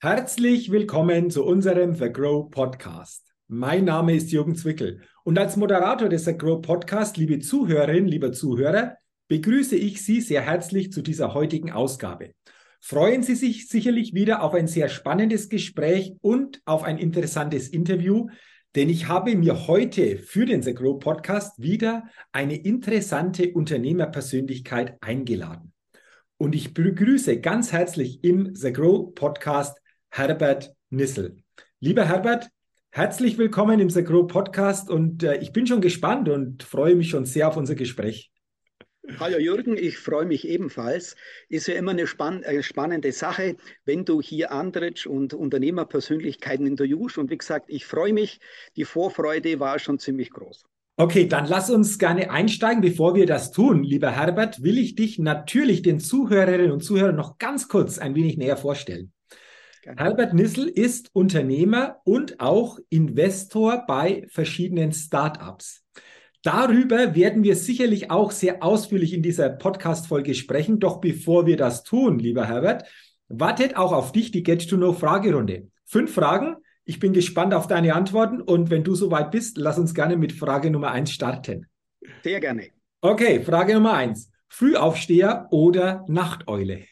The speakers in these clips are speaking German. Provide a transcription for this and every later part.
Herzlich willkommen zu unserem The Grow Podcast. Mein Name ist Jürgen Zwickel und als Moderator des The Grow Podcast, liebe Zuhörerinnen, lieber Zuhörer, begrüße ich Sie sehr herzlich zu dieser heutigen Ausgabe. Freuen Sie sich sicherlich wieder auf ein sehr spannendes Gespräch und auf ein interessantes Interview, denn ich habe mir heute für den The Grow Podcast wieder eine interessante Unternehmerpersönlichkeit eingeladen. Und ich begrüße ganz herzlich im The Grow Podcast Herbert Nissel. Lieber Herbert, herzlich willkommen im The Grow Podcast und äh, ich bin schon gespannt und freue mich schon sehr auf unser Gespräch. Hallo Jürgen, ich freue mich ebenfalls. Ist ja immer eine spann äh, spannende Sache, wenn du hier Andritsch und Unternehmerpersönlichkeiten interviewst. Und wie gesagt, ich freue mich. Die Vorfreude war schon ziemlich groß. Okay, dann lass uns gerne einsteigen. Bevor wir das tun, lieber Herbert, will ich dich natürlich den Zuhörerinnen und Zuhörern noch ganz kurz ein wenig näher vorstellen. Herbert Nissel ist Unternehmer und auch Investor bei verschiedenen Startups. Darüber werden wir sicherlich auch sehr ausführlich in dieser Podcast-Folge sprechen. Doch bevor wir das tun, lieber Herbert, wartet auch auf dich die Get-to-Know-Fragerunde. Fünf Fragen. Ich bin gespannt auf deine Antworten und wenn du soweit bist, lass uns gerne mit Frage Nummer eins starten. Sehr gerne. Okay, Frage Nummer eins. Frühaufsteher oder Nachteule?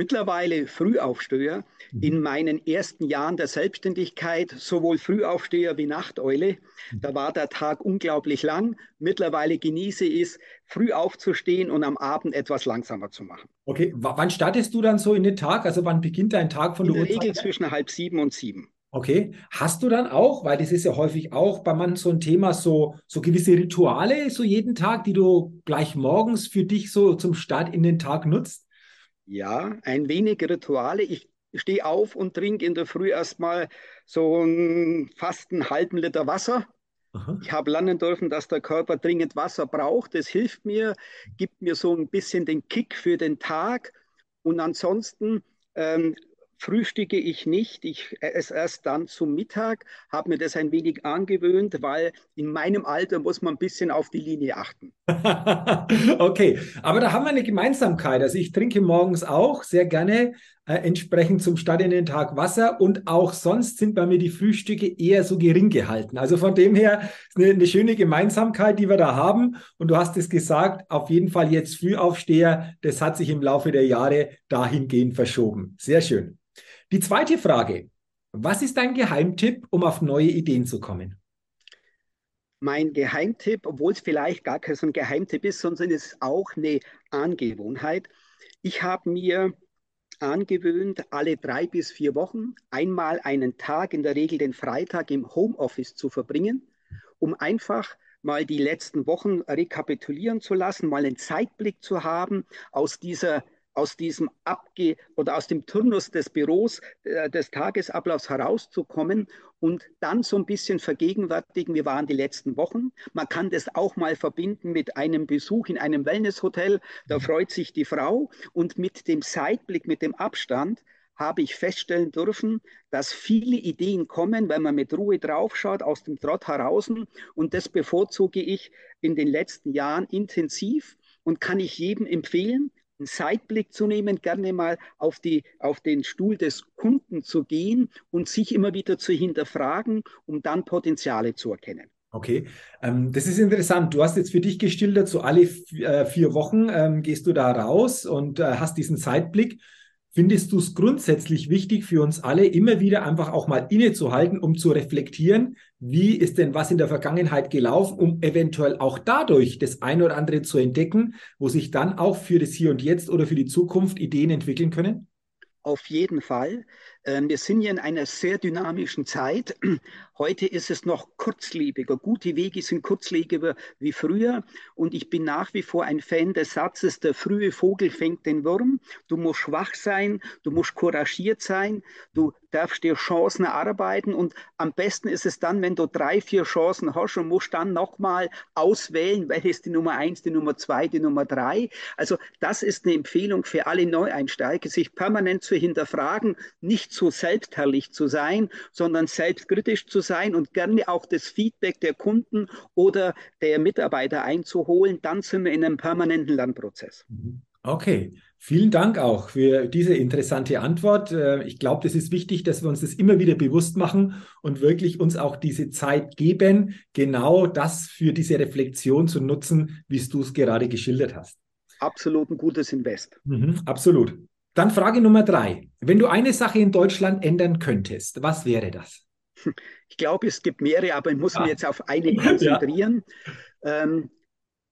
Mittlerweile Frühaufsteher. Mhm. In meinen ersten Jahren der Selbstständigkeit sowohl Frühaufsteher wie Nachteule. Mhm. Da war der Tag unglaublich lang. Mittlerweile genieße ich es, früh aufzustehen und am Abend etwas langsamer zu machen. Okay, w wann startest du dann so in den Tag? Also wann beginnt dein Tag von der In der Regel zwischen halb sieben und sieben. Okay. Hast du dann auch, weil das ist ja häufig auch bei manchen so ein Thema, so, so gewisse Rituale, so jeden Tag, die du gleich morgens für dich so zum Start in den Tag nutzt? Ja, ein wenig Rituale. Ich stehe auf und trinke in der Früh erstmal so ein, fast einen halben Liter Wasser. Aha. Ich habe lernen dürfen, dass der Körper dringend Wasser braucht. Das hilft mir, gibt mir so ein bisschen den Kick für den Tag. Und ansonsten ähm, frühstücke ich nicht. Ich esse erst dann zum Mittag, habe mir das ein wenig angewöhnt, weil in meinem Alter muss man ein bisschen auf die Linie achten. okay, aber da haben wir eine Gemeinsamkeit. Also ich trinke morgens auch sehr gerne äh, entsprechend zum Start in den Tag Wasser und auch sonst sind bei mir die Frühstücke eher so gering gehalten. Also von dem her eine, eine schöne Gemeinsamkeit, die wir da haben. Und du hast es gesagt, auf jeden Fall jetzt Frühaufsteher, das hat sich im Laufe der Jahre dahingehend verschoben. Sehr schön. Die zweite Frage. Was ist dein Geheimtipp, um auf neue Ideen zu kommen? Mein Geheimtipp, obwohl es vielleicht gar kein so ein Geheimtipp ist, sondern es ist auch eine Angewohnheit. Ich habe mir angewöhnt, alle drei bis vier Wochen einmal einen Tag, in der Regel den Freitag im Homeoffice zu verbringen, um einfach mal die letzten Wochen rekapitulieren zu lassen, mal einen Zeitblick zu haben aus dieser aus diesem Abge oder aus dem Turnus des Büros äh, des Tagesablaufs herauszukommen und dann so ein bisschen vergegenwärtigen, wie waren die letzten Wochen. Man kann das auch mal verbinden mit einem Besuch in einem Wellnesshotel, da mhm. freut sich die Frau und mit dem Zeitblick, mit dem Abstand habe ich feststellen dürfen, dass viele Ideen kommen, wenn man mit Ruhe draufschaut, aus dem Trott heraus. Und das bevorzuge ich in den letzten Jahren intensiv und kann ich jedem empfehlen, einen Seitblick zu nehmen, gerne mal auf, die, auf den Stuhl des Kunden zu gehen und sich immer wieder zu hinterfragen, um dann Potenziale zu erkennen. Okay, ähm, das ist interessant. Du hast jetzt für dich gestildert, so alle äh, vier Wochen ähm, gehst du da raus und äh, hast diesen Zeitblick. Findest du es grundsätzlich wichtig für uns alle, immer wieder einfach auch mal innezuhalten, um zu reflektieren, wie ist denn was in der Vergangenheit gelaufen, um eventuell auch dadurch das eine oder andere zu entdecken, wo sich dann auch für das Hier und Jetzt oder für die Zukunft Ideen entwickeln können? Auf jeden Fall. Ähm, wir sind ja in einer sehr dynamischen Zeit. Heute ist es noch kurzlebiger. Gute Wege sind kurzlebiger wie früher. Und ich bin nach wie vor ein Fan des Satzes, der frühe Vogel fängt den Wurm. Du musst schwach sein, du musst couragiert sein, du darfst dir Chancen erarbeiten. Und am besten ist es dann, wenn du drei, vier Chancen hast und musst dann nochmal auswählen, welche ist die Nummer eins, die Nummer zwei, die Nummer drei. Also das ist eine Empfehlung für alle Neueinsteiger, sich permanent zu hinterfragen, nicht so selbstherrlich zu sein, sondern selbstkritisch zu sein und gerne auch das Feedback der Kunden oder der Mitarbeiter einzuholen, dann sind wir in einem permanenten Lernprozess. Okay, Vielen Dank auch für diese interessante Antwort. Äh, ich glaube, es ist wichtig, dass wir uns das immer wieder bewusst machen und wirklich uns auch diese Zeit geben, genau das für diese Reflexion zu nutzen, wie du es gerade geschildert hast. Absolut ein gutes Invest. Mhm, absolut. Dann Frage Nummer drei. Wenn du eine Sache in Deutschland ändern könntest, was wäre das? Ich glaube, es gibt mehrere, aber ich muss ah. mich jetzt auf eine konzentrieren. Ja. Ähm,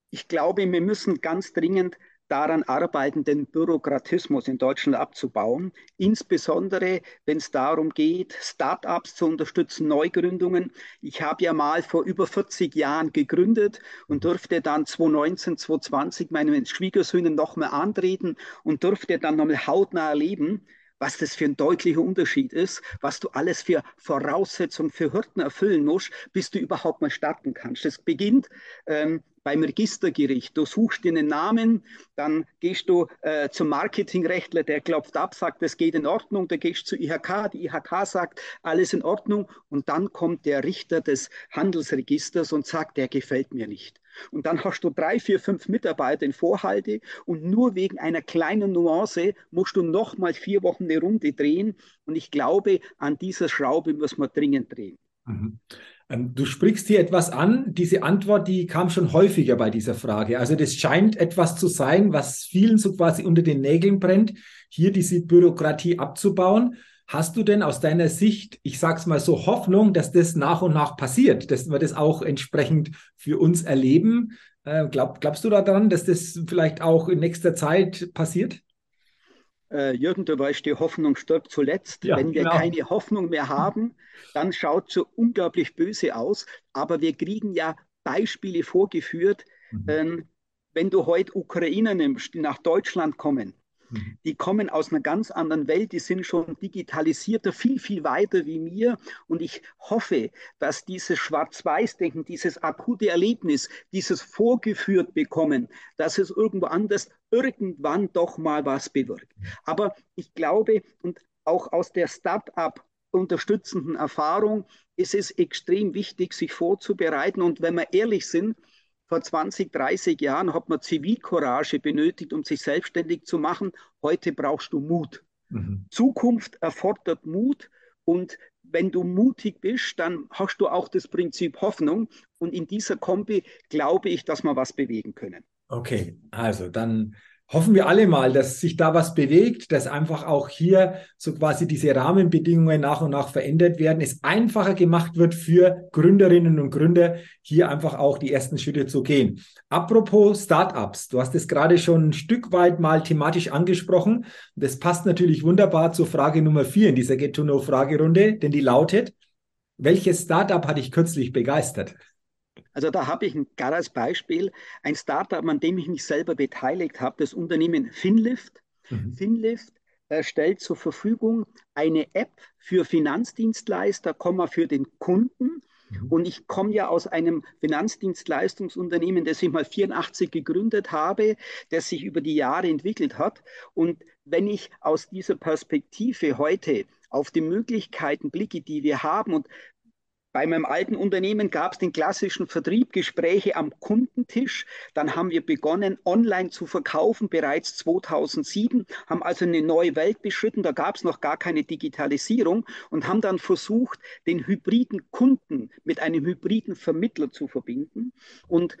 ich glaube, wir müssen ganz dringend daran arbeiten, den Bürokratismus in Deutschland abzubauen, insbesondere wenn es darum geht, Start-ups zu unterstützen, Neugründungen. Ich habe ja mal vor über 40 Jahren gegründet und durfte dann 2019, 2020 meine Schwiegersöhne nochmal antreten und durfte dann nochmal hautnah erleben, was das für ein deutlicher Unterschied ist, was du alles für Voraussetzungen für Hürden erfüllen musst, bis du überhaupt mal starten kannst. Das beginnt ähm, beim Registergericht. Du suchst dir einen Namen, dann gehst du äh, zum Marketingrechtler, der klopft ab, sagt, das geht in Ordnung, dann gehst du zu IHK, die IHK sagt, alles in Ordnung und dann kommt der Richter des Handelsregisters und sagt, der gefällt mir nicht. Und dann hast du drei, vier, fünf Mitarbeiter in Vorhalte und nur wegen einer kleinen Nuance musst du nochmal vier Wochen eine Runde drehen. Und ich glaube, an dieser Schraube muss man dringend drehen. Mhm. Ähm, du sprichst hier etwas an. Diese Antwort, die kam schon häufiger bei dieser Frage. Also das scheint etwas zu sein, was vielen so quasi unter den Nägeln brennt, hier diese Bürokratie abzubauen. Hast du denn aus deiner Sicht, ich sag's mal so, Hoffnung, dass das nach und nach passiert, dass wir das auch entsprechend für uns erleben? Äh, glaub, glaubst du daran, dass das vielleicht auch in nächster Zeit passiert? Äh, Jürgen, du weißt, die Hoffnung stirbt zuletzt. Ja, Wenn wir genau. keine Hoffnung mehr haben, dann schaut es so unglaublich böse aus. Aber wir kriegen ja Beispiele vorgeführt. Mhm. Ähm, wenn du heute Ukrainer nimmst, die nach Deutschland kommen. Die kommen aus einer ganz anderen Welt, die sind schon digitalisierter, viel, viel weiter wie mir. Und ich hoffe, dass dieses Schwarz-Weiß-Denken, dieses akute Erlebnis, dieses vorgeführt bekommen, dass es irgendwo anders irgendwann doch mal was bewirkt. Aber ich glaube, und auch aus der Start-up unterstützenden Erfahrung ist es extrem wichtig, sich vorzubereiten. Und wenn wir ehrlich sind, vor 20, 30 Jahren hat man Zivilcourage benötigt, um sich selbstständig zu machen. Heute brauchst du Mut. Mhm. Zukunft erfordert Mut und wenn du mutig bist, dann hast du auch das Prinzip Hoffnung. Und in dieser Kombi glaube ich, dass wir was bewegen können. Okay, also dann hoffen wir alle mal, dass sich da was bewegt, dass einfach auch hier so quasi diese Rahmenbedingungen nach und nach verändert werden, es einfacher gemacht wird für Gründerinnen und Gründer, hier einfach auch die ersten Schritte zu gehen. Apropos Startups, du hast es gerade schon ein Stück weit mal thematisch angesprochen. Das passt natürlich wunderbar zur Frage Nummer vier in dieser Get-to-Know-Fragerunde, denn die lautet, welches Startup hat dich kürzlich begeistert? Also da habe ich ein klares Beispiel, ein Startup, an dem ich mich selber beteiligt habe, das Unternehmen Finlift. Mhm. Finlift äh, stellt zur Verfügung eine App für Finanzdienstleister, für den Kunden. Mhm. Und ich komme ja aus einem Finanzdienstleistungsunternehmen, das ich mal 84 gegründet habe, das sich über die Jahre entwickelt hat. Und wenn ich aus dieser Perspektive heute auf die Möglichkeiten blicke, die wir haben und bei meinem alten Unternehmen gab es den klassischen Vertrieb, Gespräche am Kundentisch. Dann haben wir begonnen, online zu verkaufen, bereits 2007, haben also eine neue Welt beschritten. Da gab es noch gar keine Digitalisierung und haben dann versucht, den hybriden Kunden mit einem hybriden Vermittler zu verbinden. Und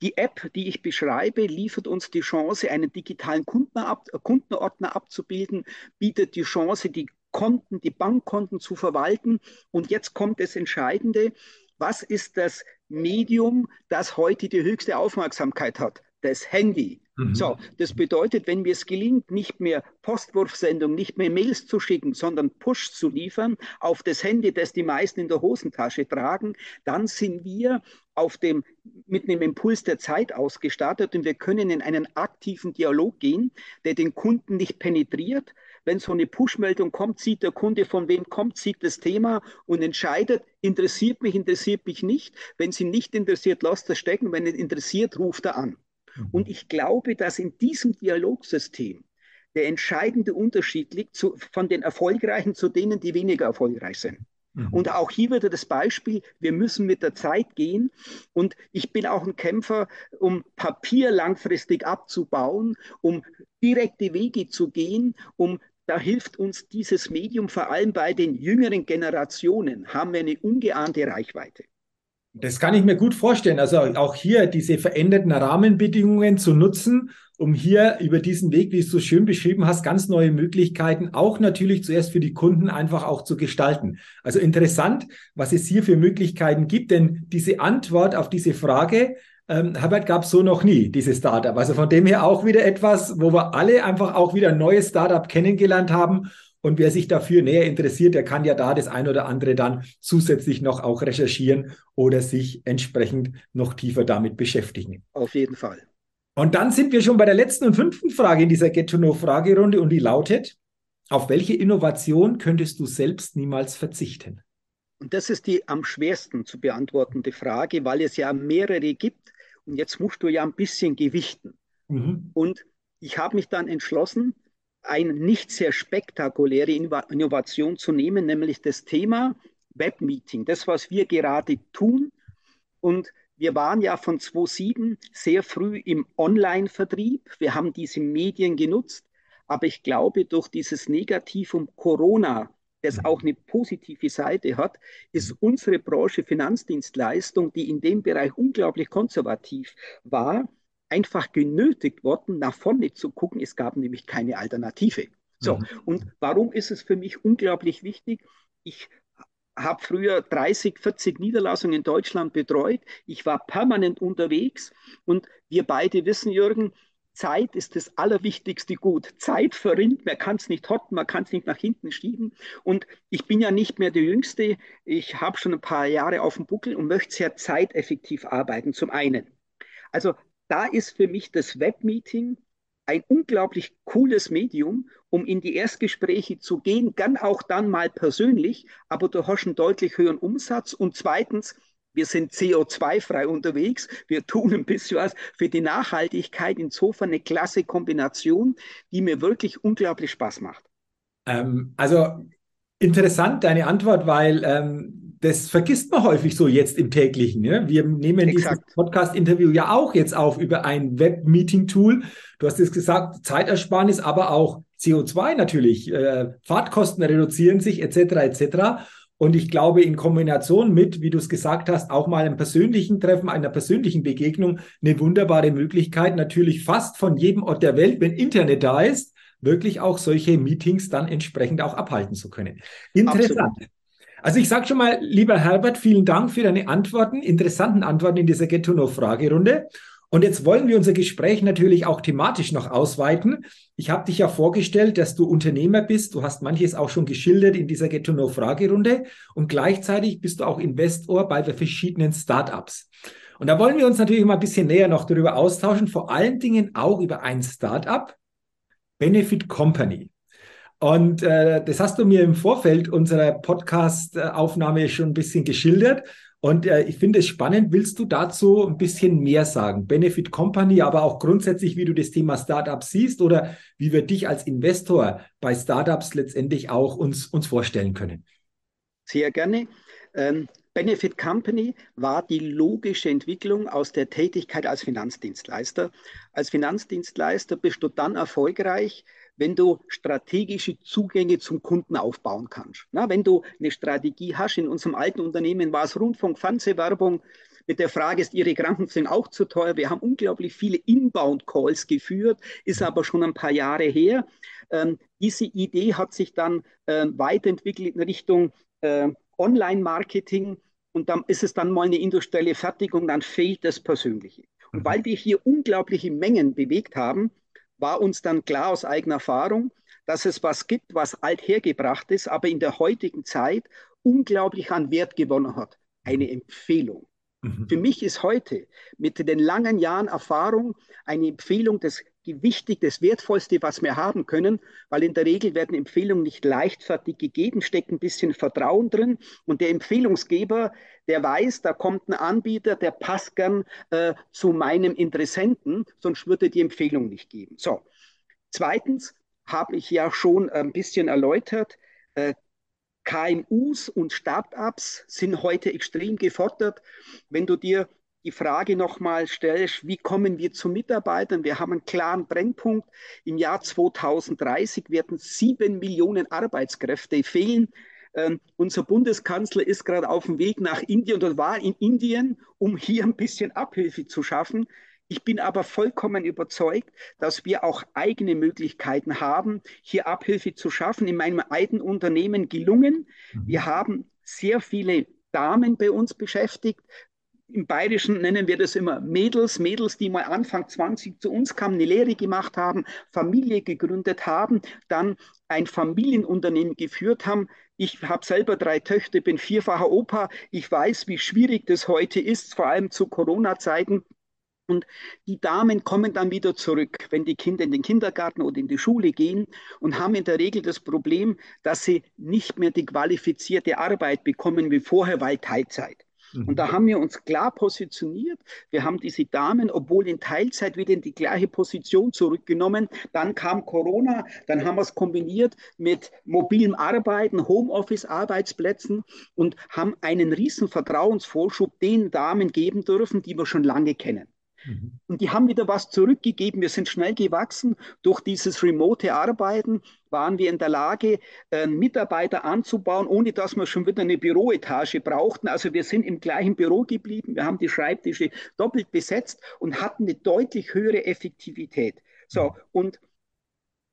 die App, die ich beschreibe, liefert uns die Chance, einen digitalen Kundenordner abzubilden, bietet die Chance, die Konten, die Bankkonten zu verwalten. Und jetzt kommt das Entscheidende. Was ist das Medium, das heute die höchste Aufmerksamkeit hat? Das Handy. Mhm. So, das bedeutet, wenn mir es gelingt, nicht mehr Postwurfsendung, nicht mehr Mails zu schicken, sondern Push zu liefern auf das Handy, das die meisten in der Hosentasche tragen, dann sind wir auf dem, mit einem Impuls der Zeit ausgestattet und wir können in einen aktiven Dialog gehen, der den Kunden nicht penetriert, wenn so eine Push-Meldung kommt, sieht der Kunde, von wem kommt, sieht das Thema und entscheidet, interessiert mich, interessiert mich nicht. Wenn sie nicht interessiert, lasst das stecken. Wenn es interessiert, ruft er an. Mhm. Und ich glaube, dass in diesem Dialogsystem der entscheidende Unterschied liegt zu, von den Erfolgreichen zu denen, die weniger erfolgreich sind. Mhm. Und auch hier wieder das Beispiel, wir müssen mit der Zeit gehen. Und ich bin auch ein Kämpfer, um Papier langfristig abzubauen, um direkte Wege zu gehen, um da hilft uns dieses Medium vor allem bei den jüngeren Generationen, haben wir eine ungeahnte Reichweite. Das kann ich mir gut vorstellen. Also auch hier diese veränderten Rahmenbedingungen zu nutzen, um hier über diesen Weg, wie du es so schön beschrieben hast, ganz neue Möglichkeiten auch natürlich zuerst für die Kunden einfach auch zu gestalten. Also interessant, was es hier für Möglichkeiten gibt, denn diese Antwort auf diese Frage, ähm, Herbert gab es so noch nie, dieses Startup. Also von dem her auch wieder etwas, wo wir alle einfach auch wieder ein neues Startup kennengelernt haben und wer sich dafür näher interessiert, der kann ja da das ein oder andere dann zusätzlich noch auch recherchieren oder sich entsprechend noch tiefer damit beschäftigen. Auf jeden Fall. Und dann sind wir schon bei der letzten und fünften Frage in dieser Get-to-Know-Fragerunde und die lautet, auf welche Innovation könntest du selbst niemals verzichten? Und das ist die am schwersten zu beantwortende Frage, weil es ja mehrere gibt und jetzt musst du ja ein bisschen gewichten. Mhm. Und ich habe mich dann entschlossen, eine nicht sehr spektakuläre Innovation zu nehmen, nämlich das Thema Webmeeting, das, was wir gerade tun. Und wir waren ja von 2007 sehr früh im Online-Vertrieb. Wir haben diese Medien genutzt. Aber ich glaube, durch dieses Negativ um Corona, das auch eine positive Seite hat, ist unsere Branche Finanzdienstleistung, die in dem Bereich unglaublich konservativ war, einfach genötigt worden, nach vorne zu gucken. Es gab nämlich keine Alternative. So, mhm. und warum ist es für mich unglaublich wichtig? Ich habe früher 30, 40 Niederlassungen in Deutschland betreut. Ich war permanent unterwegs und wir beide wissen, Jürgen, Zeit ist das allerwichtigste Gut. Zeit verrinnt, man kann es nicht hotten, man kann es nicht nach hinten schieben. Und ich bin ja nicht mehr der Jüngste. Ich habe schon ein paar Jahre auf dem Buckel und möchte sehr zeiteffektiv arbeiten, zum einen. Also da ist für mich das Webmeeting ein unglaublich cooles Medium, um in die Erstgespräche zu gehen, gern auch dann mal persönlich, aber du hast einen deutlich höheren Umsatz. Und zweitens, wir sind CO2-frei unterwegs. Wir tun ein bisschen was für die Nachhaltigkeit. Insofern eine klasse Kombination, die mir wirklich unglaublich Spaß macht. Ähm, also interessant deine Antwort, weil ähm, das vergisst man häufig so jetzt im täglichen. Ja? Wir nehmen Exakt. dieses Podcast-Interview ja auch jetzt auf über ein Web-Meeting-Tool. Du hast es gesagt, Zeitersparnis, aber auch CO2 natürlich. Äh, Fahrtkosten reduzieren sich etc. etc. Und ich glaube, in Kombination mit, wie du es gesagt hast, auch mal einem persönlichen Treffen, einer persönlichen Begegnung, eine wunderbare Möglichkeit, natürlich fast von jedem Ort der Welt, wenn Internet da ist, wirklich auch solche Meetings dann entsprechend auch abhalten zu können. Interessant. Absolut. Also ich sage schon mal, lieber Herbert, vielen Dank für deine Antworten, interessanten Antworten in dieser Get-to-Know-Fragerunde. Und jetzt wollen wir unser Gespräch natürlich auch thematisch noch ausweiten. Ich habe dich ja vorgestellt, dass du Unternehmer bist. Du hast manches auch schon geschildert in dieser Get-to-Know-Fragerunde. Und gleichzeitig bist du auch Investor bei verschiedenen Startups. Und da wollen wir uns natürlich mal ein bisschen näher noch darüber austauschen, vor allen Dingen auch über ein Startup, Benefit Company. Und äh, das hast du mir im Vorfeld unserer Podcast-Aufnahme schon ein bisschen geschildert. Und äh, ich finde es spannend. Willst du dazu ein bisschen mehr sagen? Benefit Company, aber auch grundsätzlich, wie du das Thema Startups siehst oder wie wir dich als Investor bei Startups letztendlich auch uns, uns vorstellen können? Sehr gerne. Ähm, Benefit Company war die logische Entwicklung aus der Tätigkeit als Finanzdienstleister. Als Finanzdienstleister bist du dann erfolgreich, wenn du strategische Zugänge zum Kunden aufbauen kannst. Na, wenn du eine Strategie hast, in unserem alten Unternehmen war es Rundfunk, Fernsehwerbung, mit der Frage, ist Ihre Krankenversicherung auch zu teuer? Wir haben unglaublich viele Inbound-Calls geführt, ist aber schon ein paar Jahre her. Ähm, diese Idee hat sich dann äh, weiterentwickelt in Richtung äh, Online-Marketing und dann ist es dann mal eine industrielle Fertigung, dann fehlt das Persönliche. Und mhm. weil wir hier unglaubliche Mengen bewegt haben, war uns dann klar aus eigener Erfahrung, dass es was gibt, was althergebracht ist, aber in der heutigen Zeit unglaublich an Wert gewonnen hat. Eine Empfehlung. Mhm. Für mich ist heute mit den langen Jahren Erfahrung eine Empfehlung das wichtig, das Wertvollste, was wir haben können, weil in der Regel werden Empfehlungen nicht leichtfertig gegeben, steckt ein bisschen Vertrauen drin und der Empfehlungsgeber, der weiß, da kommt ein Anbieter, der passt gern äh, zu meinem Interessenten, sonst würde er die Empfehlung nicht geben. So. Zweitens habe ich ja schon ein bisschen erläutert, äh, KMUs und Startups sind heute extrem gefordert. Wenn du dir die Frage nochmal stellst, wie kommen wir zu Mitarbeitern? Wir haben einen klaren Brennpunkt. Im Jahr 2030 werden sieben Millionen Arbeitskräfte fehlen. Ähm, unser Bundeskanzler ist gerade auf dem Weg nach Indien und war in Indien, um hier ein bisschen Abhilfe zu schaffen. Ich bin aber vollkommen überzeugt, dass wir auch eigene Möglichkeiten haben, hier Abhilfe zu schaffen. In meinem eigenen Unternehmen gelungen. Mhm. Wir haben sehr viele Damen bei uns beschäftigt. Im Bayerischen nennen wir das immer Mädels, Mädels, die mal Anfang 20 zu uns kamen, eine Lehre gemacht haben, Familie gegründet haben, dann ein Familienunternehmen geführt haben. Ich habe selber drei Töchter, bin vierfacher Opa. Ich weiß, wie schwierig das heute ist, vor allem zu Corona-Zeiten. Und die Damen kommen dann wieder zurück, wenn die Kinder in den Kindergarten oder in die Schule gehen und haben in der Regel das Problem, dass sie nicht mehr die qualifizierte Arbeit bekommen wie vorher, weil Teilzeit. Und da mhm. haben wir uns klar positioniert. Wir haben diese Damen, obwohl in Teilzeit wieder in die gleiche Position zurückgenommen. Dann kam Corona, dann haben wir es kombiniert mit mobilem Arbeiten, Homeoffice-Arbeitsplätzen und haben einen riesen Vertrauensvorschub den Damen geben dürfen, die wir schon lange kennen. Mhm. Und die haben wieder was zurückgegeben. Wir sind schnell gewachsen. Durch dieses remote Arbeiten waren wir in der Lage, äh, Mitarbeiter anzubauen, ohne dass wir schon wieder eine Büroetage brauchten. Also wir sind im gleichen Büro geblieben. Wir haben die Schreibtische doppelt besetzt und hatten eine deutlich höhere Effektivität. So, mhm. und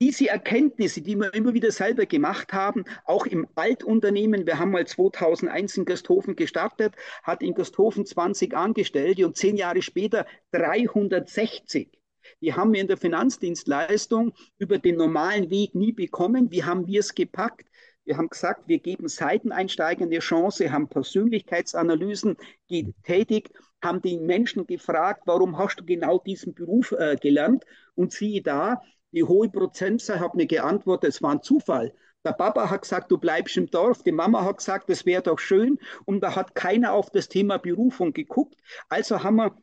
diese Erkenntnisse, die wir immer wieder selber gemacht haben, auch im Altunternehmen, wir haben mal 2001 in Gasthofen gestartet, hat in Gasthofen 20 Angestellte und zehn Jahre später 360. Die haben wir in der Finanzdienstleistung über den normalen Weg nie bekommen. Wie haben wir es gepackt? Wir haben gesagt, wir geben Seiteneinsteigern eine Chance, haben Persönlichkeitsanalysen getätigt, haben die Menschen gefragt, warum hast du genau diesen Beruf äh, gelernt? Und siehe da, die hohe Prozentzahl hat mir geantwortet, es war ein Zufall. Der Papa hat gesagt, du bleibst im Dorf. Die Mama hat gesagt, das wäre doch schön. Und da hat keiner auf das Thema Berufung geguckt. Also haben wir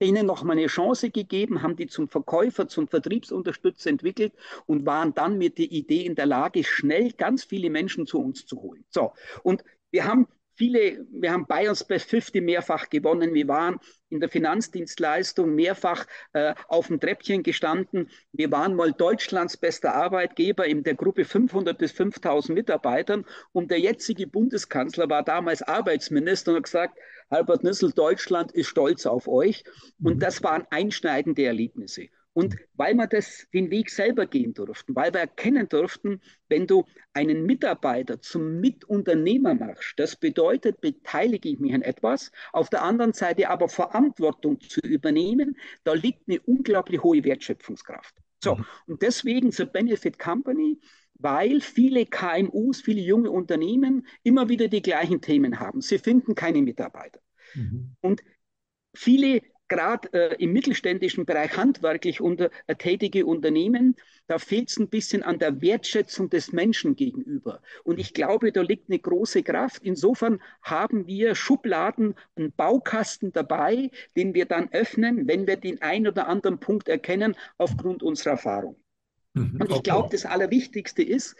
denen noch mal eine Chance gegeben, haben die zum Verkäufer, zum Vertriebsunterstützer entwickelt und waren dann mit der Idee in der Lage, schnell ganz viele Menschen zu uns zu holen. So, und wir haben viele, wir haben Bayerns Best 50 mehrfach gewonnen. Wir waren in der Finanzdienstleistung mehrfach äh, auf dem Treppchen gestanden. Wir waren mal Deutschlands bester Arbeitgeber in der Gruppe 500 bis 5000 Mitarbeitern. Und der jetzige Bundeskanzler war damals Arbeitsminister und hat gesagt, Albert Nissel, Deutschland ist stolz auf euch. Und mhm. das waren einschneidende Erlebnisse. Und weil wir das, den Weg selber gehen durften, weil wir erkennen durften, wenn du einen Mitarbeiter zum Mitunternehmer machst, das bedeutet, beteilige ich mich an etwas, auf der anderen Seite aber Verantwortung zu übernehmen, da liegt eine unglaublich hohe Wertschöpfungskraft. So, mhm. und deswegen zur Benefit Company, weil viele KMUs, viele junge Unternehmen immer wieder die gleichen Themen haben. Sie finden keine Mitarbeiter. Mhm. Und viele gerade äh, im mittelständischen Bereich handwerklich unter, äh, tätige Unternehmen, da fehlt es ein bisschen an der Wertschätzung des Menschen gegenüber. Und ich glaube, da liegt eine große Kraft. Insofern haben wir Schubladen, einen Baukasten dabei, den wir dann öffnen, wenn wir den einen oder anderen Punkt erkennen, aufgrund unserer Erfahrung. Mhm, Und ich glaube, das Allerwichtigste ist,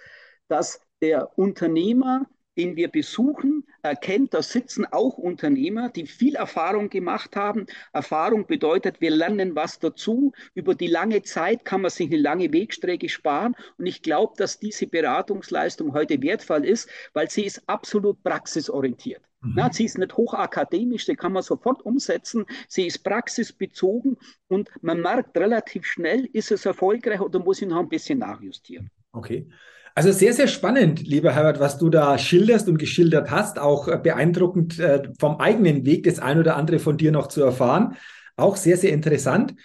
dass der Unternehmer den wir besuchen, erkennt, da sitzen auch Unternehmer, die viel Erfahrung gemacht haben. Erfahrung bedeutet, wir lernen was dazu. Über die lange Zeit kann man sich eine lange Wegstrecke sparen. Und ich glaube, dass diese Beratungsleistung heute wertvoll ist, weil sie ist absolut praxisorientiert. Mhm. Na, sie ist nicht hochakademisch, sie kann man sofort umsetzen. Sie ist praxisbezogen und man merkt relativ schnell, ist es erfolgreich oder muss ich noch ein bisschen nachjustieren. Okay. Also sehr, sehr spannend, lieber Herbert, was du da schilderst und geschildert hast. Auch äh, beeindruckend äh, vom eigenen Weg das ein oder andere von dir noch zu erfahren. Auch sehr, sehr interessant.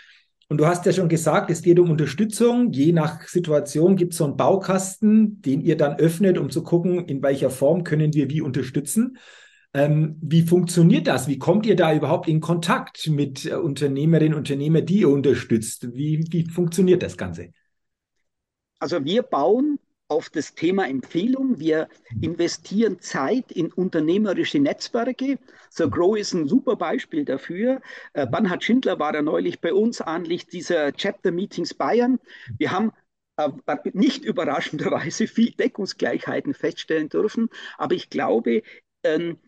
Und du hast ja schon gesagt, es geht um Unterstützung. Je nach Situation gibt es so einen Baukasten, den ihr dann öffnet, um zu gucken, in welcher Form können wir wie unterstützen. Ähm, wie funktioniert das? Wie kommt ihr da überhaupt in Kontakt mit äh, Unternehmerinnen und Unternehmern, die ihr unterstützt? Wie, wie funktioniert das Ganze? Also wir bauen auf das Thema Empfehlung. Wir investieren Zeit in unternehmerische Netzwerke. So Grow ist ein super Beispiel dafür. Äh, Bernhard Schindler war da neulich bei uns anlich dieser Chapter Meetings Bayern. Wir haben äh, nicht überraschenderweise viel Deckungsgleichheiten feststellen dürfen. Aber ich glaube, ähm,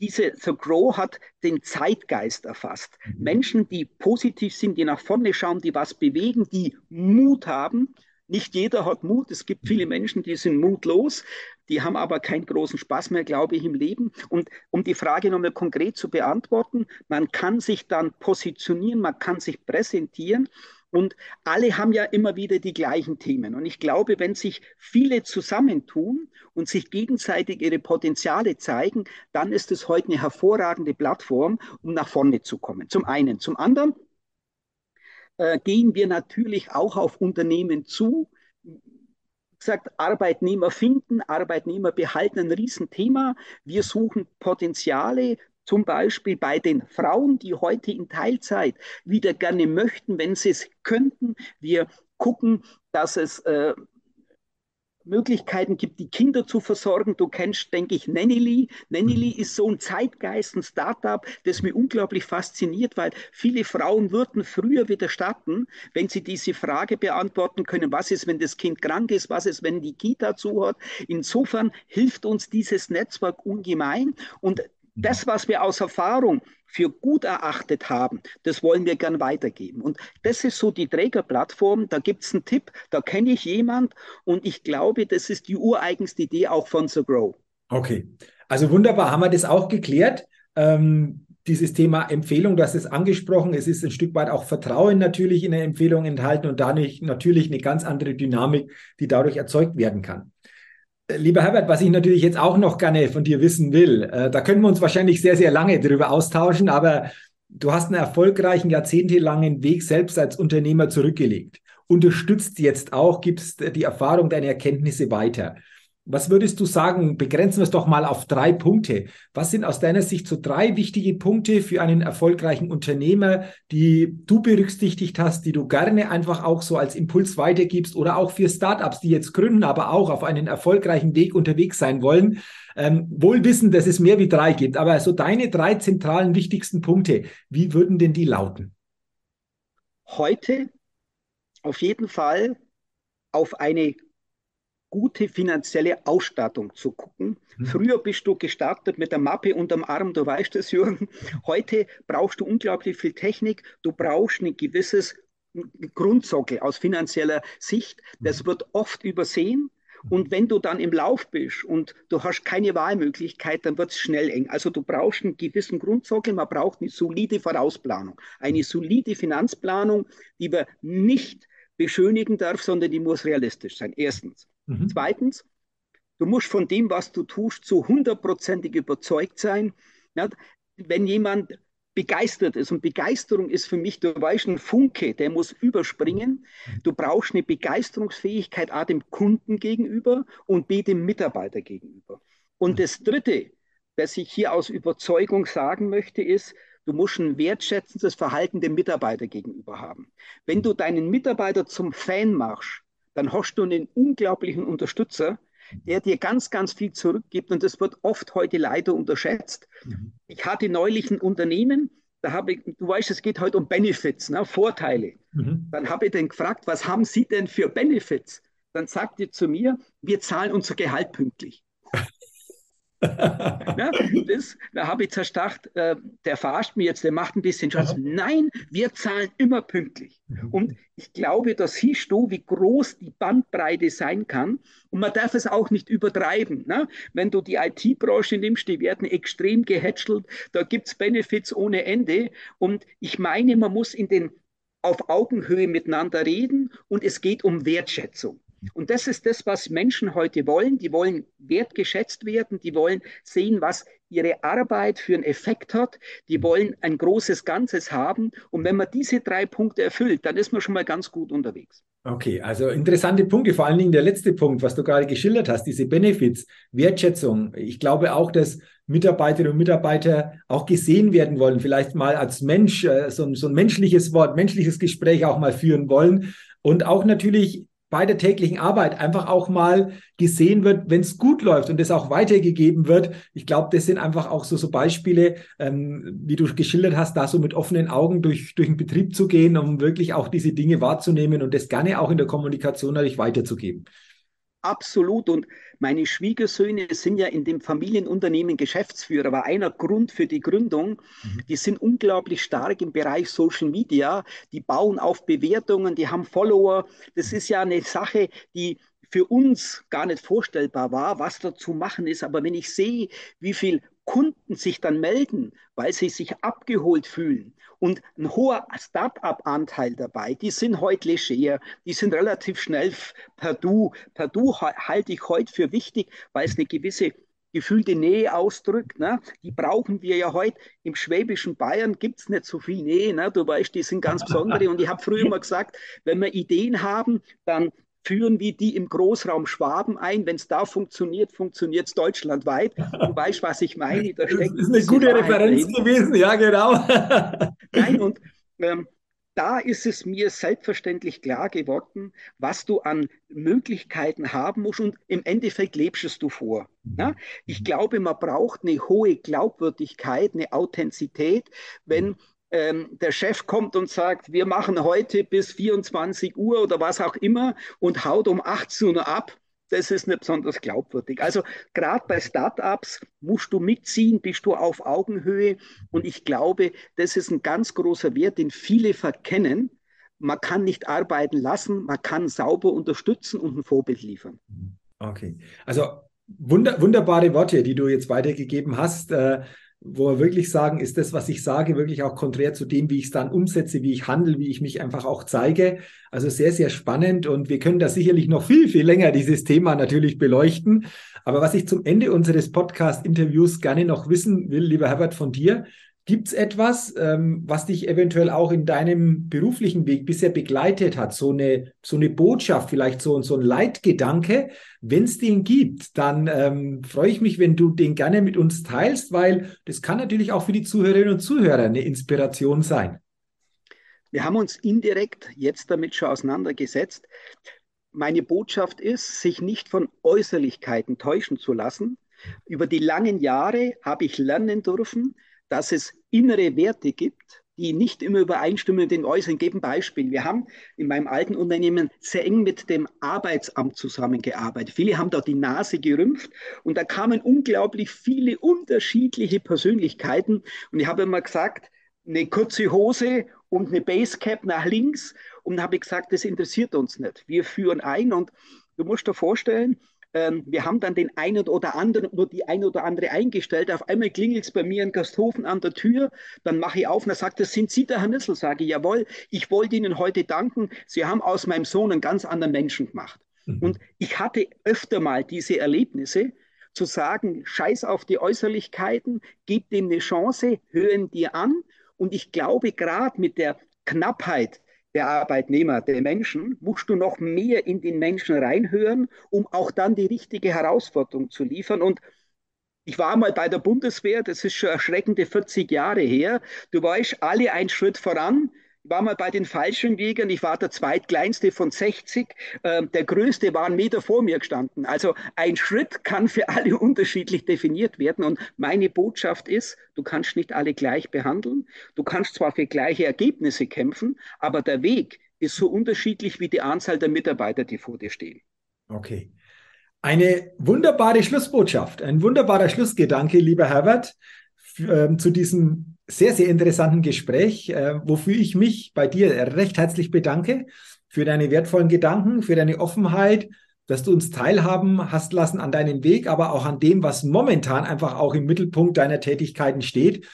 diese The Grow hat den Zeitgeist erfasst. Mhm. Menschen, die positiv sind, die nach vorne schauen, die was bewegen, die Mut haben. Nicht jeder hat Mut. Es gibt viele Menschen, die sind mutlos. Die haben aber keinen großen Spaß mehr, glaube ich, im Leben. Und um die Frage nochmal konkret zu beantworten, man kann sich dann positionieren, man kann sich präsentieren. Und alle haben ja immer wieder die gleichen Themen. Und ich glaube, wenn sich viele zusammentun und sich gegenseitig ihre Potenziale zeigen, dann ist es heute eine hervorragende Plattform, um nach vorne zu kommen. Zum einen. Zum anderen äh, gehen wir natürlich auch auf Unternehmen zu. Gesagt, Arbeitnehmer finden, Arbeitnehmer behalten ein Riesenthema. Wir suchen Potenziale, zum Beispiel bei den Frauen, die heute in Teilzeit wieder gerne möchten, wenn sie es könnten. Wir gucken, dass es äh, Möglichkeiten gibt, die Kinder zu versorgen. Du kennst, denke ich, Nannyly. Nannyly mhm. ist so ein Zeitgeist, ein Startup, das mich unglaublich fasziniert, weil viele Frauen würden früher wieder starten, wenn sie diese Frage beantworten können, was ist, wenn das Kind krank ist, was ist, wenn die Kita zu hat. Insofern hilft uns dieses Netzwerk ungemein und das, was wir aus Erfahrung für gut erachtet haben, das wollen wir gern weitergeben. Und das ist so die Trägerplattform. Da gibt es einen Tipp, da kenne ich jemand und ich glaube, das ist die ureigenste Idee auch von The Grow. Okay, also wunderbar, haben wir das auch geklärt. Ähm, dieses Thema Empfehlung, hast es angesprochen, es ist ein Stück weit auch Vertrauen natürlich in der Empfehlung enthalten und dadurch natürlich eine ganz andere Dynamik, die dadurch erzeugt werden kann. Lieber Herbert, was ich natürlich jetzt auch noch gerne von dir wissen will, äh, da können wir uns wahrscheinlich sehr, sehr lange darüber austauschen, aber du hast einen erfolgreichen, jahrzehntelangen Weg selbst als Unternehmer zurückgelegt. Unterstützt jetzt auch, gibst die Erfahrung, deine Erkenntnisse weiter. Was würdest du sagen? Begrenzen wir es doch mal auf drei Punkte. Was sind aus deiner Sicht so drei wichtige Punkte für einen erfolgreichen Unternehmer, die du berücksichtigt hast, die du gerne einfach auch so als Impuls weitergibst oder auch für Startups, die jetzt gründen, aber auch auf einen erfolgreichen Weg unterwegs sein wollen? Ähm, wohl wissen, dass es mehr wie drei gibt, aber so deine drei zentralen wichtigsten Punkte, wie würden denn die lauten? Heute auf jeden Fall auf eine gute finanzielle Ausstattung zu gucken. Mhm. Früher bist du gestartet mit der Mappe unterm Arm, du weißt es, Jürgen. Heute brauchst du unglaublich viel Technik, du brauchst ein gewisses Grundsockel aus finanzieller Sicht. Das mhm. wird oft übersehen. Und wenn du dann im Lauf bist und du hast keine Wahlmöglichkeit, dann wird es schnell eng. Also du brauchst einen gewissen Grundsockel, man braucht eine solide Vorausplanung, eine solide Finanzplanung, die wir nicht beschönigen darf, sondern die muss realistisch sein. Erstens. Mhm. Zweitens, du musst von dem, was du tust, zu hundertprozentig überzeugt sein. Ja, wenn jemand begeistert ist, und Begeisterung ist für mich, du weißt, ein Funke, der muss überspringen. Du brauchst eine Begeisterungsfähigkeit A dem Kunden gegenüber und B dem Mitarbeiter gegenüber. Und das Dritte, was ich hier aus Überzeugung sagen möchte, ist, du musst ein wertschätzendes Verhalten dem Mitarbeiter gegenüber haben. Wenn du deinen Mitarbeiter zum Fan machst, dann hast du einen unglaublichen Unterstützer, der dir ganz, ganz viel zurückgibt. Und das wird oft heute leider unterschätzt. Mhm. Ich hatte neulich ein Unternehmen, da habe ich, du weißt, es geht heute um Benefits, ne, Vorteile. Mhm. Dann habe ich den gefragt, was haben Sie denn für Benefits? Dann sagt er zu mir, wir zahlen unser Gehalt pünktlich. ja, das, da habe ich zerstacht, äh, der verarscht mich jetzt, der macht ein bisschen Spaß. Nein, wir zahlen immer pünktlich. Und ich glaube, da siehst du, wie groß die Bandbreite sein kann. Und man darf es auch nicht übertreiben. Ne? Wenn du die IT-Branche nimmst, die werden extrem gehätschelt, da gibt es Benefits ohne Ende. Und ich meine, man muss in den auf Augenhöhe miteinander reden und es geht um Wertschätzung. Und das ist das, was Menschen heute wollen. Die wollen wertgeschätzt werden, die wollen sehen, was ihre Arbeit für einen Effekt hat, die wollen ein großes Ganzes haben. Und wenn man diese drei Punkte erfüllt, dann ist man schon mal ganz gut unterwegs. Okay, also interessante Punkte, vor allen Dingen der letzte Punkt, was du gerade geschildert hast, diese Benefits, Wertschätzung. Ich glaube auch, dass Mitarbeiterinnen und Mitarbeiter auch gesehen werden wollen, vielleicht mal als Mensch, äh, so, so ein menschliches Wort, menschliches Gespräch auch mal führen wollen und auch natürlich bei der täglichen Arbeit einfach auch mal gesehen wird, wenn es gut läuft und es auch weitergegeben wird. Ich glaube, das sind einfach auch so, so Beispiele, ähm, wie du geschildert hast, da so mit offenen Augen durch, durch den Betrieb zu gehen, um wirklich auch diese Dinge wahrzunehmen und das gerne auch in der Kommunikation natürlich weiterzugeben. Absolut. Und meine Schwiegersöhne sind ja in dem Familienunternehmen Geschäftsführer, war einer Grund für die Gründung. Mhm. Die sind unglaublich stark im Bereich Social Media. Die bauen auf Bewertungen, die haben Follower. Das ist ja eine Sache, die für uns gar nicht vorstellbar war, was da zu machen ist. Aber wenn ich sehe, wie viel Kunden sich dann melden, weil sie sich abgeholt fühlen und ein hoher Start-up-Anteil dabei, die sind heute leger, die sind relativ schnell per Du. Per Du halte ich heute für wichtig, weil es eine gewisse gefühlte Nähe ausdrückt. Ne? Die brauchen wir ja heute. Im schwäbischen Bayern gibt es nicht so viel Nähe. Ne? Du weißt, die sind ganz besondere. Und ich habe früher immer gesagt, wenn wir Ideen haben, dann führen wir die im Großraum Schwaben ein. Wenn es da funktioniert, funktioniert es deutschlandweit. Du weißt, was ich meine. Da das ist eine gute Referenz drin. gewesen, ja, genau. Nein, und ähm, da ist es mir selbstverständlich klar geworden, was du an Möglichkeiten haben musst und im Endeffekt lebst du vor. Ja? Ich mhm. glaube, man braucht eine hohe Glaubwürdigkeit, eine Authentizität, wenn ähm, der Chef kommt und sagt, wir machen heute bis 24 Uhr oder was auch immer und haut um 18 Uhr ab, das ist nicht besonders glaubwürdig. Also gerade bei Startups musst du mitziehen, bist du auf Augenhöhe. Und ich glaube, das ist ein ganz großer Wert, den viele verkennen. Man kann nicht arbeiten lassen, man kann sauber unterstützen und ein Vorbild liefern. Okay, also wunder, wunderbare Worte, die du jetzt weitergegeben hast. Wo wir wirklich sagen, ist das, was ich sage, wirklich auch konträr zu dem, wie ich es dann umsetze, wie ich handle, wie ich mich einfach auch zeige. Also sehr, sehr spannend und wir können da sicherlich noch viel, viel länger dieses Thema natürlich beleuchten. Aber was ich zum Ende unseres Podcast-Interviews gerne noch wissen will, lieber Herbert, von dir, Gibt es etwas, ähm, was dich eventuell auch in deinem beruflichen Weg bisher begleitet hat? So eine, so eine Botschaft, vielleicht so, so ein Leitgedanke. Wenn es den gibt, dann ähm, freue ich mich, wenn du den gerne mit uns teilst, weil das kann natürlich auch für die Zuhörerinnen und Zuhörer eine Inspiration sein. Wir haben uns indirekt jetzt damit schon auseinandergesetzt. Meine Botschaft ist, sich nicht von Äußerlichkeiten täuschen zu lassen. Über die langen Jahre habe ich lernen dürfen, dass es innere Werte gibt, die nicht immer übereinstimmen mit den äußeren. Geben Beispiel. Wir haben in meinem alten Unternehmen sehr eng mit dem Arbeitsamt zusammengearbeitet. Viele haben dort die Nase gerümpft und da kamen unglaublich viele unterschiedliche Persönlichkeiten. Und ich habe immer gesagt, eine kurze Hose und eine Basecap nach links. Und habe gesagt, das interessiert uns nicht. Wir führen ein und du musst dir vorstellen, ähm, wir haben dann den einen oder anderen oder die eine oder andere eingestellt. Auf einmal klingelt es bei mir in Gasthofen an der Tür. Dann mache ich auf und er sagt, das sind Sie, der Herr Nissel. Sage ich, jawohl, ich wollte Ihnen heute danken. Sie haben aus meinem Sohn einen ganz anderen Menschen gemacht. Mhm. Und ich hatte öfter mal diese Erlebnisse, zu sagen, scheiß auf die Äußerlichkeiten, gib dem eine Chance, hören dir an. Und ich glaube, gerade mit der Knappheit der Arbeitnehmer, der Menschen, musst du noch mehr in den Menschen reinhören, um auch dann die richtige Herausforderung zu liefern. Und ich war mal bei der Bundeswehr, das ist schon erschreckende 40 Jahre her. Du weißt, alle einen Schritt voran. Ich war mal bei den Fallschirmjägern, ich war der zweitkleinste von 60, ähm, der größte war einen Meter vor mir gestanden. Also ein Schritt kann für alle unterschiedlich definiert werden. Und meine Botschaft ist, du kannst nicht alle gleich behandeln. Du kannst zwar für gleiche Ergebnisse kämpfen, aber der Weg ist so unterschiedlich wie die Anzahl der Mitarbeiter, die vor dir stehen. Okay. Eine wunderbare Schlussbotschaft, ein wunderbarer Schlussgedanke, lieber Herbert, äh, zu diesem sehr, sehr interessanten Gespräch, äh, wofür ich mich bei dir recht herzlich bedanke für deine wertvollen Gedanken, für deine Offenheit, dass du uns teilhaben hast lassen an deinem Weg, aber auch an dem, was momentan einfach auch im Mittelpunkt deiner Tätigkeiten steht.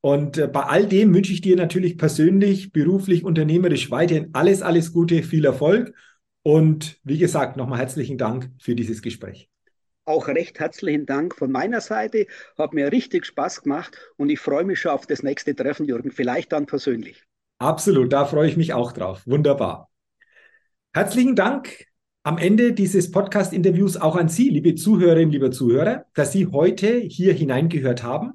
Und äh, bei all dem wünsche ich dir natürlich persönlich, beruflich, unternehmerisch weiterhin alles, alles Gute, viel Erfolg. Und wie gesagt, nochmal herzlichen Dank für dieses Gespräch auch recht herzlichen Dank von meiner Seite. Hat mir richtig Spaß gemacht und ich freue mich schon auf das nächste Treffen, Jürgen. Vielleicht dann persönlich. Absolut, da freue ich mich auch drauf. Wunderbar. Herzlichen Dank am Ende dieses Podcast-Interviews auch an Sie, liebe Zuhörerinnen, lieber Zuhörer, dass Sie heute hier hineingehört haben.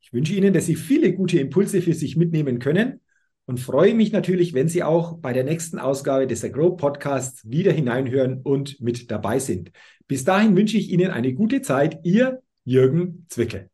Ich wünsche Ihnen, dass Sie viele gute Impulse für sich mitnehmen können und freue mich natürlich, wenn Sie auch bei der nächsten Ausgabe des Grow Podcasts wieder hineinhören und mit dabei sind. Bis dahin wünsche ich Ihnen eine gute Zeit. Ihr Jürgen Zwickel.